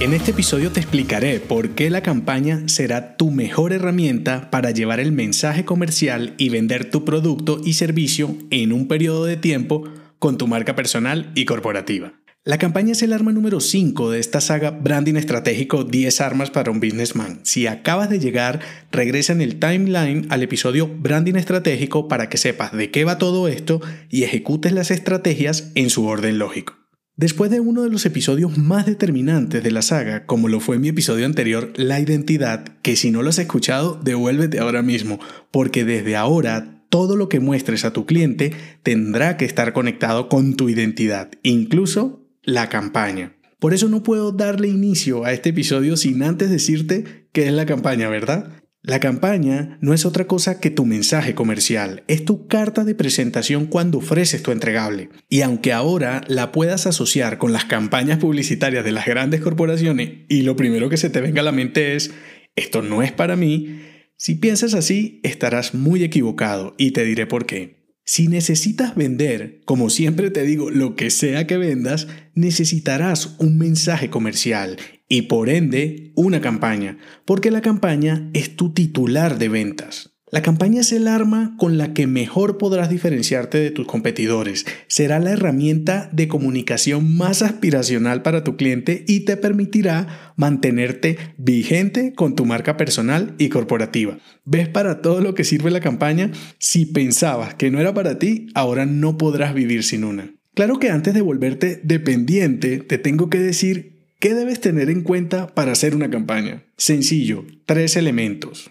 En este episodio te explicaré por qué la campaña será tu mejor herramienta para llevar el mensaje comercial y vender tu producto y servicio en un periodo de tiempo con tu marca personal y corporativa. La campaña es el arma número 5 de esta saga Branding Estratégico 10 armas para un businessman. Si acabas de llegar, regresa en el timeline al episodio Branding Estratégico para que sepas de qué va todo esto y ejecutes las estrategias en su orden lógico. Después de uno de los episodios más determinantes de la saga, como lo fue mi episodio anterior, La Identidad, que si no lo has escuchado, devuélvete ahora mismo, porque desde ahora todo lo que muestres a tu cliente tendrá que estar conectado con tu identidad, incluso la campaña. Por eso no puedo darle inicio a este episodio sin antes decirte qué es la campaña, ¿verdad? La campaña no es otra cosa que tu mensaje comercial, es tu carta de presentación cuando ofreces tu entregable. Y aunque ahora la puedas asociar con las campañas publicitarias de las grandes corporaciones y lo primero que se te venga a la mente es, esto no es para mí, si piensas así estarás muy equivocado y te diré por qué. Si necesitas vender, como siempre te digo, lo que sea que vendas, necesitarás un mensaje comercial y por ende una campaña, porque la campaña es tu titular de ventas. La campaña es el arma con la que mejor podrás diferenciarte de tus competidores. Será la herramienta de comunicación más aspiracional para tu cliente y te permitirá mantenerte vigente con tu marca personal y corporativa. ¿Ves para todo lo que sirve la campaña? Si pensabas que no era para ti, ahora no podrás vivir sin una. Claro que antes de volverte dependiente, te tengo que decir qué debes tener en cuenta para hacer una campaña. Sencillo, tres elementos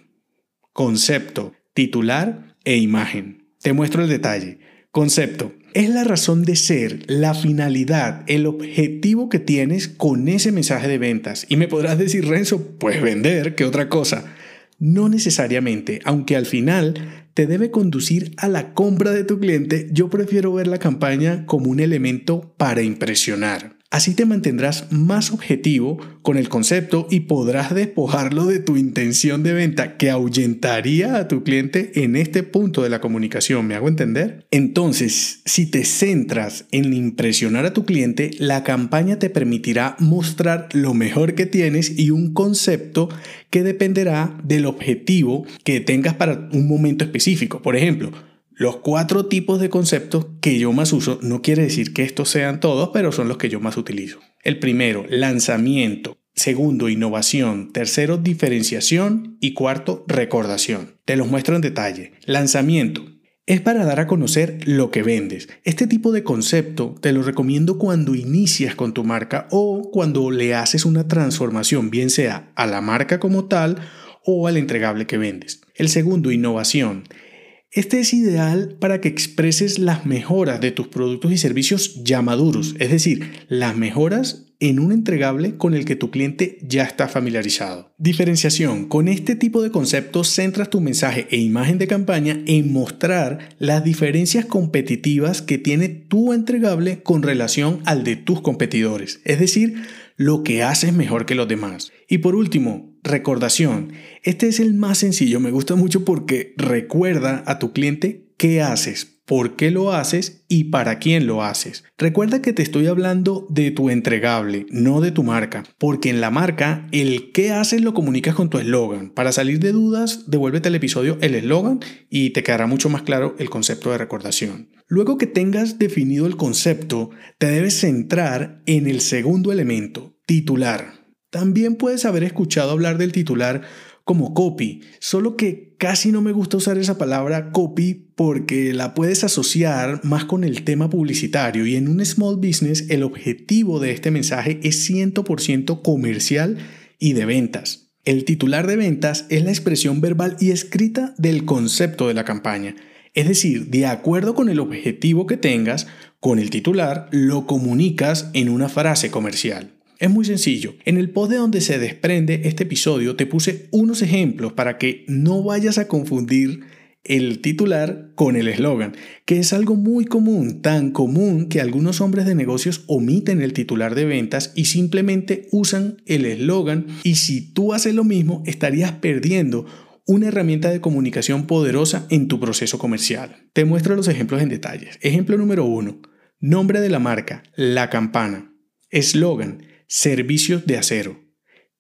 concepto, titular e imagen. Te muestro el detalle. Concepto. Es la razón de ser, la finalidad, el objetivo que tienes con ese mensaje de ventas. Y me podrás decir, Renzo, pues vender, ¿qué otra cosa? No necesariamente, aunque al final te debe conducir a la compra de tu cliente, yo prefiero ver la campaña como un elemento para impresionar. Así te mantendrás más objetivo con el concepto y podrás despojarlo de tu intención de venta que ahuyentaría a tu cliente en este punto de la comunicación. ¿Me hago entender? Entonces, si te centras en impresionar a tu cliente, la campaña te permitirá mostrar lo mejor que tienes y un concepto que dependerá del objetivo que tengas para un momento específico. Por ejemplo, los cuatro tipos de conceptos que yo más uso, no quiere decir que estos sean todos, pero son los que yo más utilizo. El primero, lanzamiento. Segundo, innovación. Tercero, diferenciación. Y cuarto, recordación. Te los muestro en detalle. Lanzamiento. Es para dar a conocer lo que vendes. Este tipo de concepto te lo recomiendo cuando inicias con tu marca o cuando le haces una transformación, bien sea a la marca como tal o al entregable que vendes. El segundo, innovación. Este es ideal para que expreses las mejoras de tus productos y servicios ya maduros, es decir, las mejoras en un entregable con el que tu cliente ya está familiarizado. Diferenciación. Con este tipo de conceptos centras tu mensaje e imagen de campaña en mostrar las diferencias competitivas que tiene tu entregable con relación al de tus competidores, es decir, lo que haces mejor que los demás. Y por último, recordación. Este es el más sencillo, me gusta mucho porque recuerda a tu cliente qué haces, por qué lo haces y para quién lo haces. Recuerda que te estoy hablando de tu entregable, no de tu marca, porque en la marca el qué haces lo comunicas con tu eslogan. Para salir de dudas, devuélvete al episodio el eslogan y te quedará mucho más claro el concepto de recordación. Luego que tengas definido el concepto, te debes centrar en el segundo elemento, titular. También puedes haber escuchado hablar del titular como copy, solo que casi no me gusta usar esa palabra copy porque la puedes asociar más con el tema publicitario y en un small business el objetivo de este mensaje es 100% comercial y de ventas. El titular de ventas es la expresión verbal y escrita del concepto de la campaña. Es decir, de acuerdo con el objetivo que tengas, con el titular lo comunicas en una frase comercial. Es muy sencillo. En el post de donde se desprende este episodio te puse unos ejemplos para que no vayas a confundir el titular con el eslogan, que es algo muy común, tan común que algunos hombres de negocios omiten el titular de ventas y simplemente usan el eslogan y si tú haces lo mismo estarías perdiendo una herramienta de comunicación poderosa en tu proceso comercial. Te muestro los ejemplos en detalles. Ejemplo número uno. Nombre de la marca, La Campana. Eslogan, servicios de acero.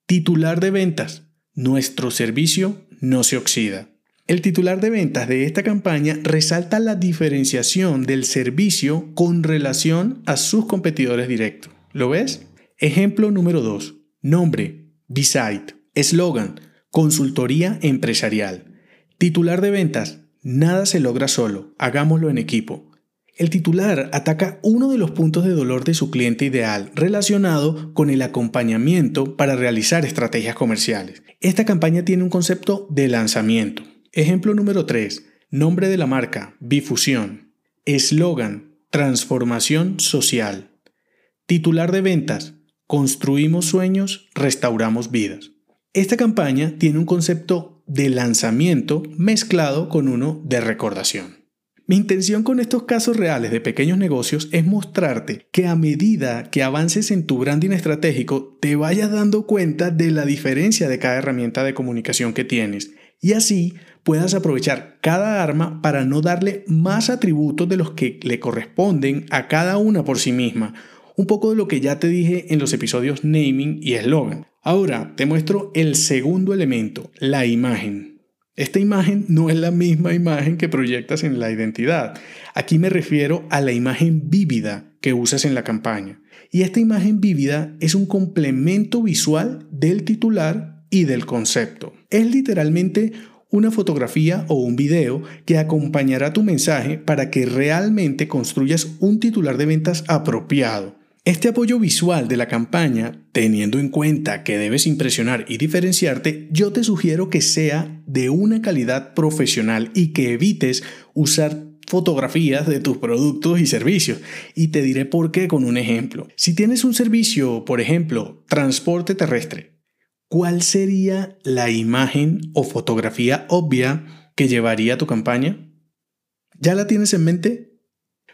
Titular de ventas, nuestro servicio no se oxida. El titular de ventas de esta campaña resalta la diferenciación del servicio con relación a sus competidores directos. ¿Lo ves? Ejemplo número 2. Nombre, B-Site. Eslogan, consultoría empresarial. Titular de ventas, nada se logra solo, hagámoslo en equipo. El titular ataca uno de los puntos de dolor de su cliente ideal relacionado con el acompañamiento para realizar estrategias comerciales. Esta campaña tiene un concepto de lanzamiento. Ejemplo número 3. Nombre de la marca, Bifusión. Eslogan, transformación social. Titular de ventas, construimos sueños, restauramos vidas. Esta campaña tiene un concepto de lanzamiento mezclado con uno de recordación. Mi intención con estos casos reales de pequeños negocios es mostrarte que a medida que avances en tu branding estratégico te vayas dando cuenta de la diferencia de cada herramienta de comunicación que tienes y así puedas aprovechar cada arma para no darle más atributos de los que le corresponden a cada una por sí misma. Un poco de lo que ya te dije en los episodios naming y eslogan. Ahora te muestro el segundo elemento, la imagen. Esta imagen no es la misma imagen que proyectas en la identidad. Aquí me refiero a la imagen vívida que usas en la campaña. Y esta imagen vívida es un complemento visual del titular y del concepto. Es literalmente una fotografía o un video que acompañará tu mensaje para que realmente construyas un titular de ventas apropiado. Este apoyo visual de la campaña, teniendo en cuenta que debes impresionar y diferenciarte, yo te sugiero que sea de una calidad profesional y que evites usar fotografías de tus productos y servicios. Y te diré por qué con un ejemplo. Si tienes un servicio, por ejemplo, transporte terrestre, ¿cuál sería la imagen o fotografía obvia que llevaría tu campaña? ¿Ya la tienes en mente?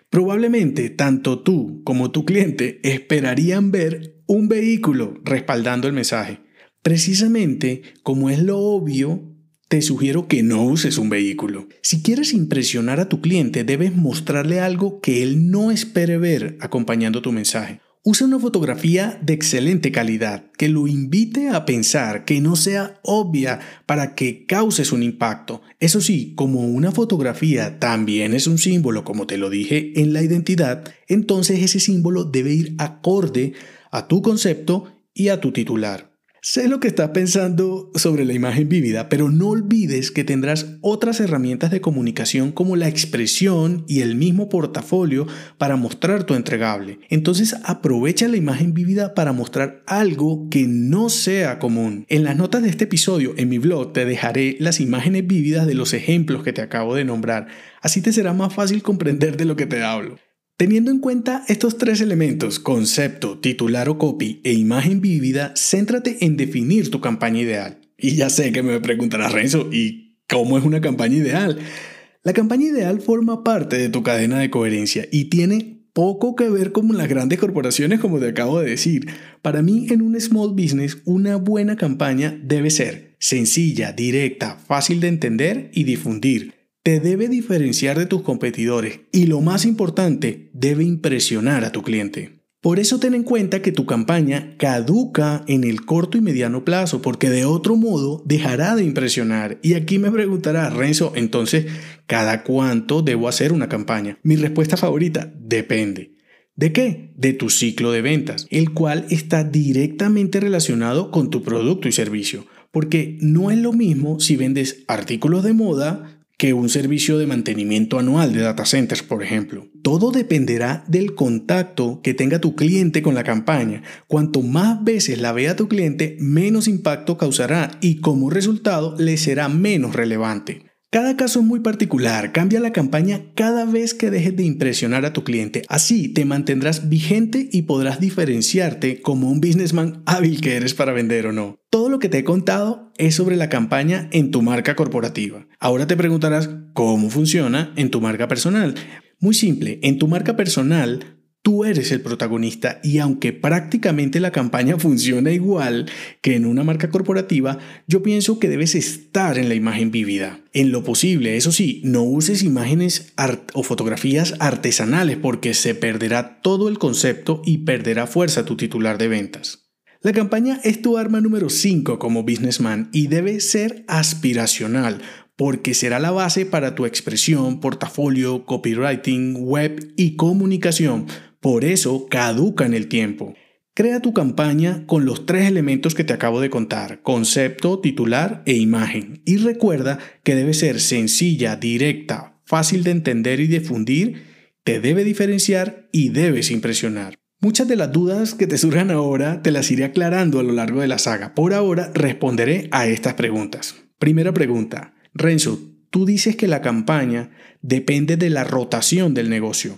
Probablemente tanto tú como tu cliente esperarían ver un vehículo respaldando el mensaje. Precisamente como es lo obvio, te sugiero que no uses un vehículo. Si quieres impresionar a tu cliente, debes mostrarle algo que él no espere ver acompañando tu mensaje. Usa una fotografía de excelente calidad que lo invite a pensar, que no sea obvia para que causes un impacto. Eso sí, como una fotografía también es un símbolo, como te lo dije en la identidad, entonces ese símbolo debe ir acorde a tu concepto y a tu titular. Sé lo que estás pensando sobre la imagen vívida, pero no olvides que tendrás otras herramientas de comunicación como la expresión y el mismo portafolio para mostrar tu entregable. Entonces aprovecha la imagen vívida para mostrar algo que no sea común. En las notas de este episodio en mi blog te dejaré las imágenes vívidas de los ejemplos que te acabo de nombrar. Así te será más fácil comprender de lo que te hablo. Teniendo en cuenta estos tres elementos, concepto, titular o copy e imagen vívida, céntrate en definir tu campaña ideal. Y ya sé que me preguntarás, Renzo, ¿y cómo es una campaña ideal? La campaña ideal forma parte de tu cadena de coherencia y tiene poco que ver con las grandes corporaciones como te acabo de decir. Para mí en un small business una buena campaña debe ser sencilla, directa, fácil de entender y difundir te debe diferenciar de tus competidores y lo más importante, debe impresionar a tu cliente. Por eso ten en cuenta que tu campaña caduca en el corto y mediano plazo, porque de otro modo dejará de impresionar. Y aquí me preguntará, Renzo, entonces, ¿cada cuánto debo hacer una campaña? Mi respuesta favorita, depende. ¿De qué? De tu ciclo de ventas, el cual está directamente relacionado con tu producto y servicio. Porque no es lo mismo si vendes artículos de moda, que un servicio de mantenimiento anual de data centers, por ejemplo. Todo dependerá del contacto que tenga tu cliente con la campaña. Cuanto más veces la vea tu cliente, menos impacto causará y como resultado le será menos relevante. Cada caso es muy particular, cambia la campaña cada vez que dejes de impresionar a tu cliente. Así te mantendrás vigente y podrás diferenciarte como un businessman hábil que eres para vender o no. Todo lo que te he contado es sobre la campaña en tu marca corporativa. Ahora te preguntarás cómo funciona en tu marca personal. Muy simple, en tu marca personal Tú eres el protagonista y aunque prácticamente la campaña funciona igual que en una marca corporativa, yo pienso que debes estar en la imagen vívida. En lo posible, eso sí, no uses imágenes o fotografías artesanales porque se perderá todo el concepto y perderá fuerza tu titular de ventas. La campaña es tu arma número 5 como businessman y debe ser aspiracional, porque será la base para tu expresión, portafolio, copywriting, web y comunicación por eso caduca en el tiempo. Crea tu campaña con los tres elementos que te acabo de contar, concepto, titular e imagen. Y recuerda que debe ser sencilla, directa, fácil de entender y difundir, te debe diferenciar y debes impresionar. Muchas de las dudas que te surjan ahora te las iré aclarando a lo largo de la saga. Por ahora responderé a estas preguntas. Primera pregunta. Renzo, tú dices que la campaña depende de la rotación del negocio.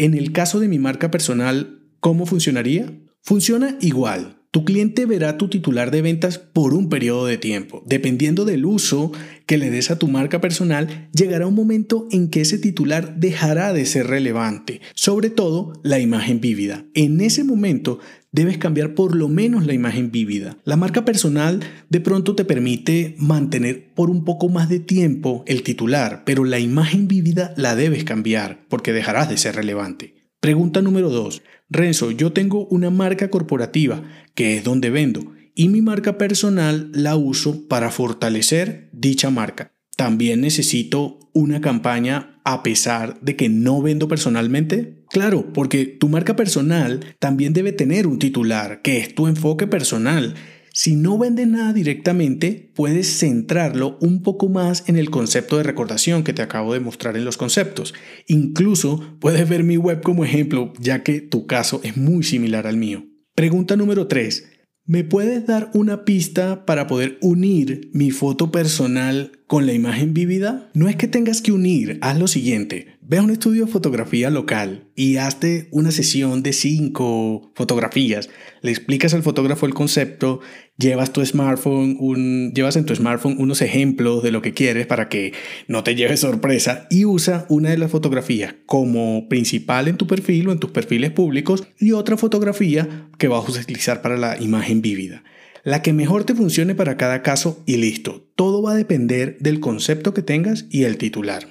En el caso de mi marca personal, ¿cómo funcionaría? Funciona igual. Tu cliente verá tu titular de ventas por un periodo de tiempo. Dependiendo del uso que le des a tu marca personal, llegará un momento en que ese titular dejará de ser relevante, sobre todo la imagen vívida. En ese momento debes cambiar por lo menos la imagen vívida. La marca personal de pronto te permite mantener por un poco más de tiempo el titular, pero la imagen vívida la debes cambiar porque dejarás de ser relevante. Pregunta número 2. Renzo, yo tengo una marca corporativa, que es donde vendo, y mi marca personal la uso para fortalecer dicha marca. También necesito una campaña a pesar de que no vendo personalmente? Claro, porque tu marca personal también debe tener un titular, que es tu enfoque personal. Si no vendes nada directamente, puedes centrarlo un poco más en el concepto de recordación que te acabo de mostrar en los conceptos. Incluso puedes ver mi web como ejemplo, ya que tu caso es muy similar al mío. Pregunta número 3. ¿Me puedes dar una pista para poder unir mi foto personal con la imagen vívida? No es que tengas que unir, haz lo siguiente. Ve a un estudio de fotografía local y hazte una sesión de cinco fotografías. Le explicas al fotógrafo el concepto, llevas tu smartphone, llevas en tu smartphone unos ejemplos de lo que quieres para que no te lleves sorpresa y usa una de las fotografías como principal en tu perfil o en tus perfiles públicos y otra fotografía que vas a utilizar para la imagen vívida. La que mejor te funcione para cada caso y listo. Todo va a depender del concepto que tengas y el titular.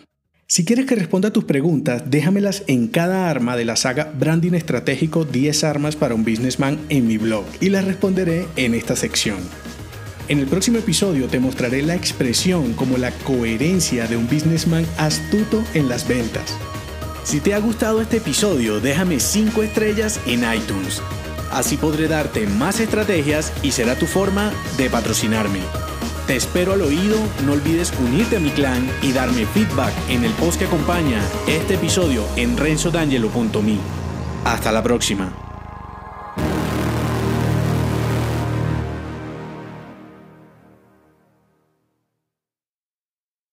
Si quieres que responda a tus preguntas, déjamelas en cada arma de la saga Branding Estratégico 10 armas para un businessman en mi blog y las responderé en esta sección. En el próximo episodio te mostraré la expresión como la coherencia de un businessman astuto en las ventas. Si te ha gustado este episodio, déjame 5 estrellas en iTunes. Así podré darte más estrategias y será tu forma de patrocinarme. Te espero al oído, no olvides unirte a mi clan y darme feedback en el post que acompaña este episodio en renzodangelo.me. Hasta la próxima.